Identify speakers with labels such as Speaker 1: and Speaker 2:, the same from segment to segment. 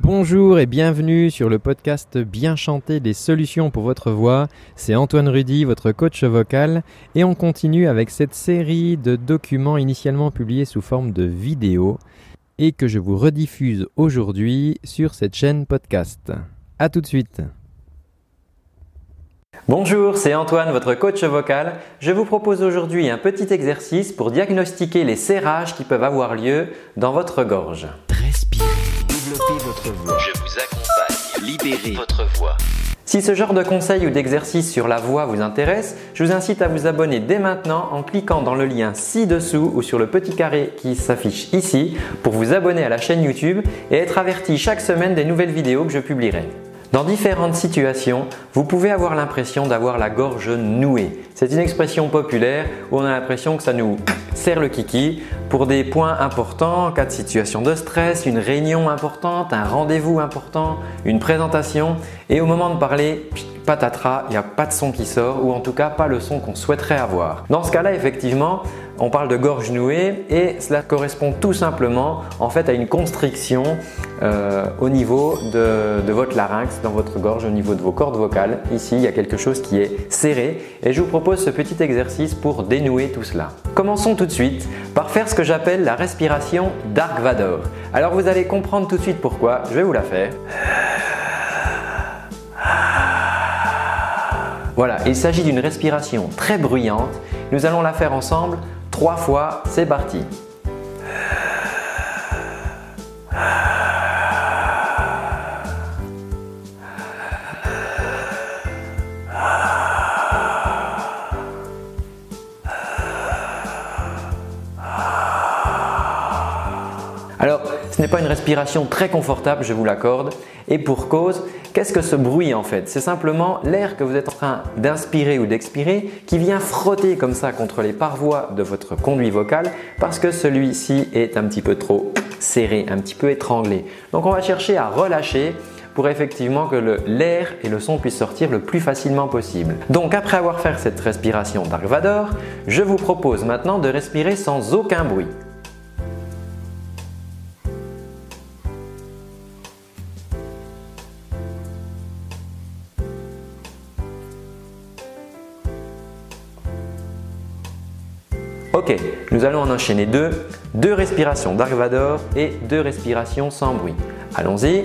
Speaker 1: Bonjour et bienvenue sur le podcast Bien chanter des solutions pour votre voix. C'est Antoine Rudy, votre coach vocal, et on continue avec cette série de documents initialement publiés sous forme de vidéo et que je vous rediffuse aujourd'hui sur cette chaîne podcast. A tout de suite. Bonjour, c'est Antoine, votre coach vocal. Je vous propose aujourd'hui un petit exercice pour diagnostiquer les serrages qui peuvent avoir lieu dans votre gorge.
Speaker 2: Votre voix. Je vous accompagne. Libérez votre voix.
Speaker 1: Si ce genre de conseils ou d'exercices sur la voix vous intéresse, je vous incite à vous abonner dès maintenant en cliquant dans le lien ci-dessous ou sur le petit carré qui s'affiche ici pour vous abonner à la chaîne YouTube et être averti chaque semaine des nouvelles vidéos que je publierai. Dans différentes situations, vous pouvez avoir l'impression d'avoir la gorge nouée. C'est une expression populaire où on a l'impression que ça nous serre le kiki pour des points importants en cas de situation de stress, une réunion importante, un rendez-vous important, une présentation et au moment de parler, patatras, il n'y a pas de son qui sort ou en tout cas pas le son qu'on souhaiterait avoir. Dans ce cas-là, effectivement, on parle de gorge nouée et cela correspond tout simplement en fait à une constriction euh, au niveau de, de, votre larynx, dans votre gorge, au niveau de vos cordes vocales. Ici, il y a quelque chose qui est serré et je vous propose ce petit exercice pour dénouer tout cela. Commençons tout de suite par faire ce que j'appelle la respiration Dark Vador. Alors vous allez comprendre tout de suite pourquoi, je vais vous la faire. Voilà, il s'agit d'une respiration très bruyante. Nous allons la faire ensemble trois fois. C'est parti. N'est pas une respiration très confortable, je vous l'accorde, et pour cause, qu'est-ce que ce bruit en fait? C'est simplement l'air que vous êtes en train d'inspirer ou d'expirer qui vient frotter comme ça contre les parois de votre conduit vocal parce que celui-ci est un petit peu trop serré, un petit peu étranglé. Donc on va chercher à relâcher pour effectivement que l'air et le son puissent sortir le plus facilement possible. Donc après avoir fait cette respiration d'Arvador, je vous propose maintenant de respirer sans aucun bruit. Ok, nous allons en enchaîner deux. Deux respirations d'Arvador et deux respirations sans bruit. Allons-y.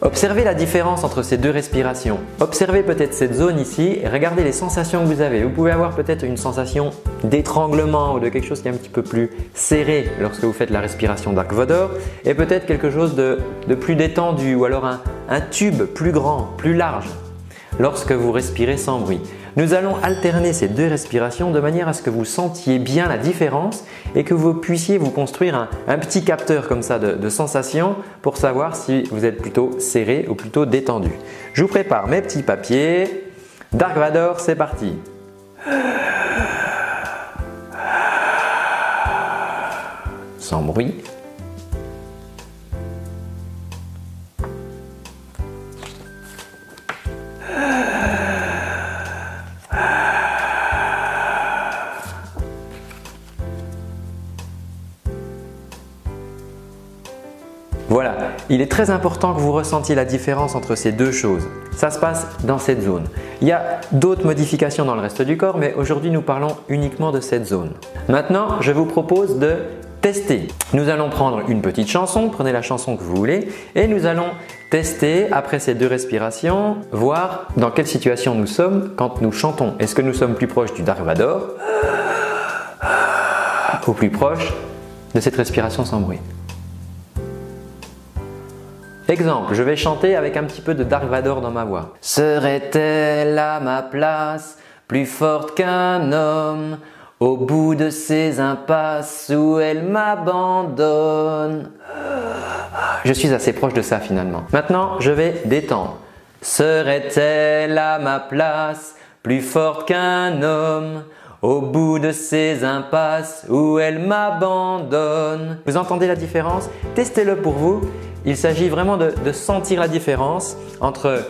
Speaker 1: Observez la différence entre ces deux respirations. Observez peut-être cette zone ici regardez les sensations que vous avez. Vous pouvez avoir peut-être une sensation d'étranglement ou de quelque chose qui est un petit peu plus serré lorsque vous faites la respiration Dark Vador et peut-être quelque chose de, plus détendu ou alors un tube plus grand, plus large lorsque vous respirez sans bruit. Nous allons alterner ces deux respirations de manière à ce que vous sentiez bien la différence et que vous puissiez vous construire un, petit capteur comme ça de, de sensations pour savoir si vous êtes plutôt serré ou plutôt détendu. Je vous prépare mes petits papiers. Dark Vador, c'est parti. Sans bruit. Il est très important que vous ressentiez la différence entre ces deux choses. Ça se passe dans cette zone. Il y a d'autres modifications dans le reste du corps, mais aujourd'hui nous parlons uniquement de cette zone. Maintenant, je vous propose de tester. Nous allons prendre une petite chanson, prenez la chanson que vous voulez, et nous allons tester après ces deux respirations, voir dans quelle situation nous sommes quand nous chantons. Est-ce que nous sommes plus proches du Darvador ou plus proche de cette respiration sans bruit? Exemple, je vais chanter avec un petit peu de Dark Vador dans ma voix. Serait-elle à ma place plus forte qu'un homme au bout de ces impasses où elle m'abandonne? Je suis assez proche de ça finalement. Maintenant, je vais détendre. Serait-elle à ma place plus forte qu'un homme au bout de ces impasses où elle m'abandonne. Vous entendez la différence? Testez-le pour vous. Il s'agit vraiment de, de sentir la différence entre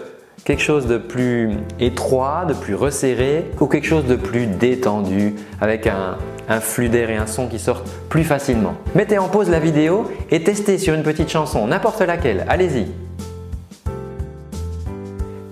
Speaker 1: quelque chose de plus étroit, de plus resserré ou quelque chose de plus détendu avec un, flux d'air et un son qui sortent plus facilement. Mettez en pause la vidéo et testez sur une petite chanson, n'importe laquelle, allez-y.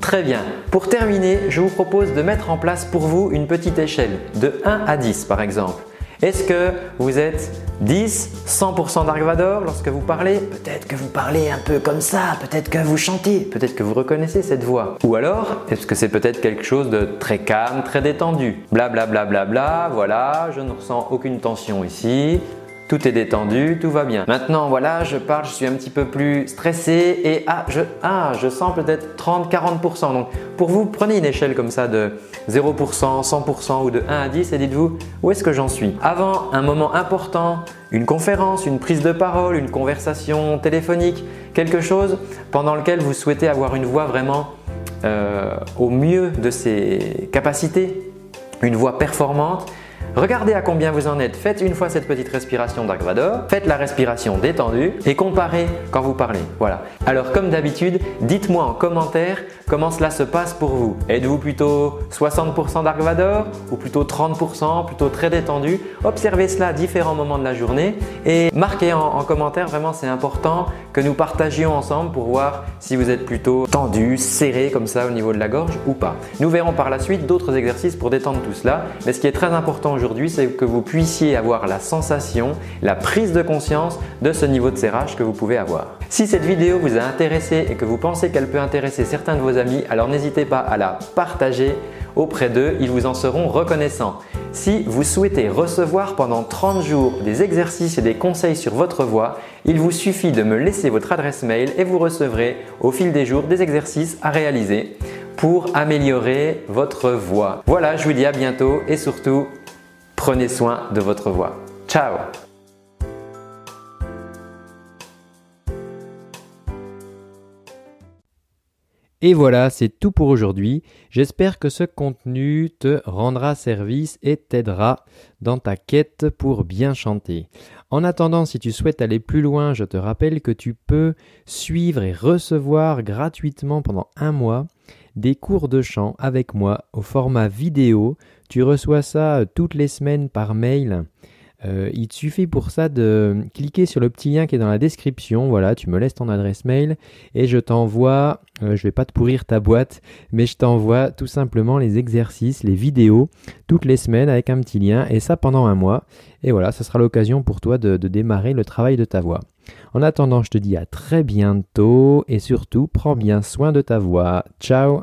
Speaker 1: Très bien. Pour terminer, je vous propose de mettre en place pour vous une petite échelle de 1 à 10 par exemple. Est-ce que vous êtes 10, 100% Dark Vador lorsque vous parlez? Peut-être que vous parlez un peu comme ça, peut-être que vous chantez, peut-être que vous reconnaissez cette voix. Ou alors, est-ce que c'est peut-être quelque chose de très calme, très détendu? Bla bla bla bla bla, voilà, je ne ressens aucune tension ici. Tout est détendu, tout va bien. Maintenant, voilà, je parle, je suis un petit peu plus stressé et ah, je, ah, je sens peut-être 30-40%. Donc, pour vous, prenez une échelle comme ça de 0%, 100% ou de 1 à 10 et dites-vous où est-ce que j'en suis? Avant un moment important, une conférence, une prise de parole, une conversation téléphonique, quelque chose pendant lequel vous souhaitez avoir une voix vraiment euh, au mieux de ses capacités, une voix performante, Regardez à combien vous en êtes. Faites une fois cette petite respiration Dark Vador. Faites la respiration détendue et comparez quand vous parlez. Voilà. Alors comme d'habitude, dites-moi en commentaire comment cela se passe pour vous. Êtes-vous plutôt 60% Dark Vador ou plutôt 30%, plutôt très détendu? Observez cela à différents moments de la journée et marquez en, en commentaire. Vraiment, c'est important que nous partagions ensemble pour voir si vous êtes plutôt tendu, serré comme ça au niveau de la gorge ou pas. Nous verrons par la suite d'autres exercices pour détendre tout cela. Mais ce qui est très important aujourd'hui, c'est que vous puissiez avoir la sensation, la prise de conscience de ce niveau de serrage que vous pouvez avoir. Si cette vidéo vous a intéressé et que vous pensez qu'elle peut intéresser certains de vos amis, alors n'hésitez pas à la partager auprès d'eux, ils vous en seront reconnaissants. Si vous souhaitez recevoir pendant 30 jours des exercices et des conseils sur votre voix, il vous suffit de me laisser votre adresse mail et vous recevrez au fil des jours des exercices à réaliser pour améliorer votre voix. Voilà, je vous dis à bientôt et surtout, Prenez soin de votre voix. Ciao
Speaker 3: Et voilà, c'est tout pour aujourd'hui. J'espère que ce contenu te rendra service et t'aidera dans ta quête pour bien chanter. En attendant, si tu souhaites aller plus loin, je te rappelle que tu peux suivre et recevoir gratuitement pendant un mois des cours de chant avec moi au format vidéo. Tu reçois ça euh, toutes les semaines par mail. Euh, il te suffit pour ça de cliquer sur le petit lien qui est dans la description. Voilà, tu me laisses ton adresse mail et je t'envoie, euh, je vais pas te pourrir ta boîte, mais je t'envoie tout simplement les exercices, les vidéos toutes les semaines avec un petit lien et ça pendant un mois. Et voilà, ça sera l'occasion pour toi de démarrer le travail de ta voix. En attendant, je te dis à très bientôt et surtout, prends bien soin de ta voix. Ciao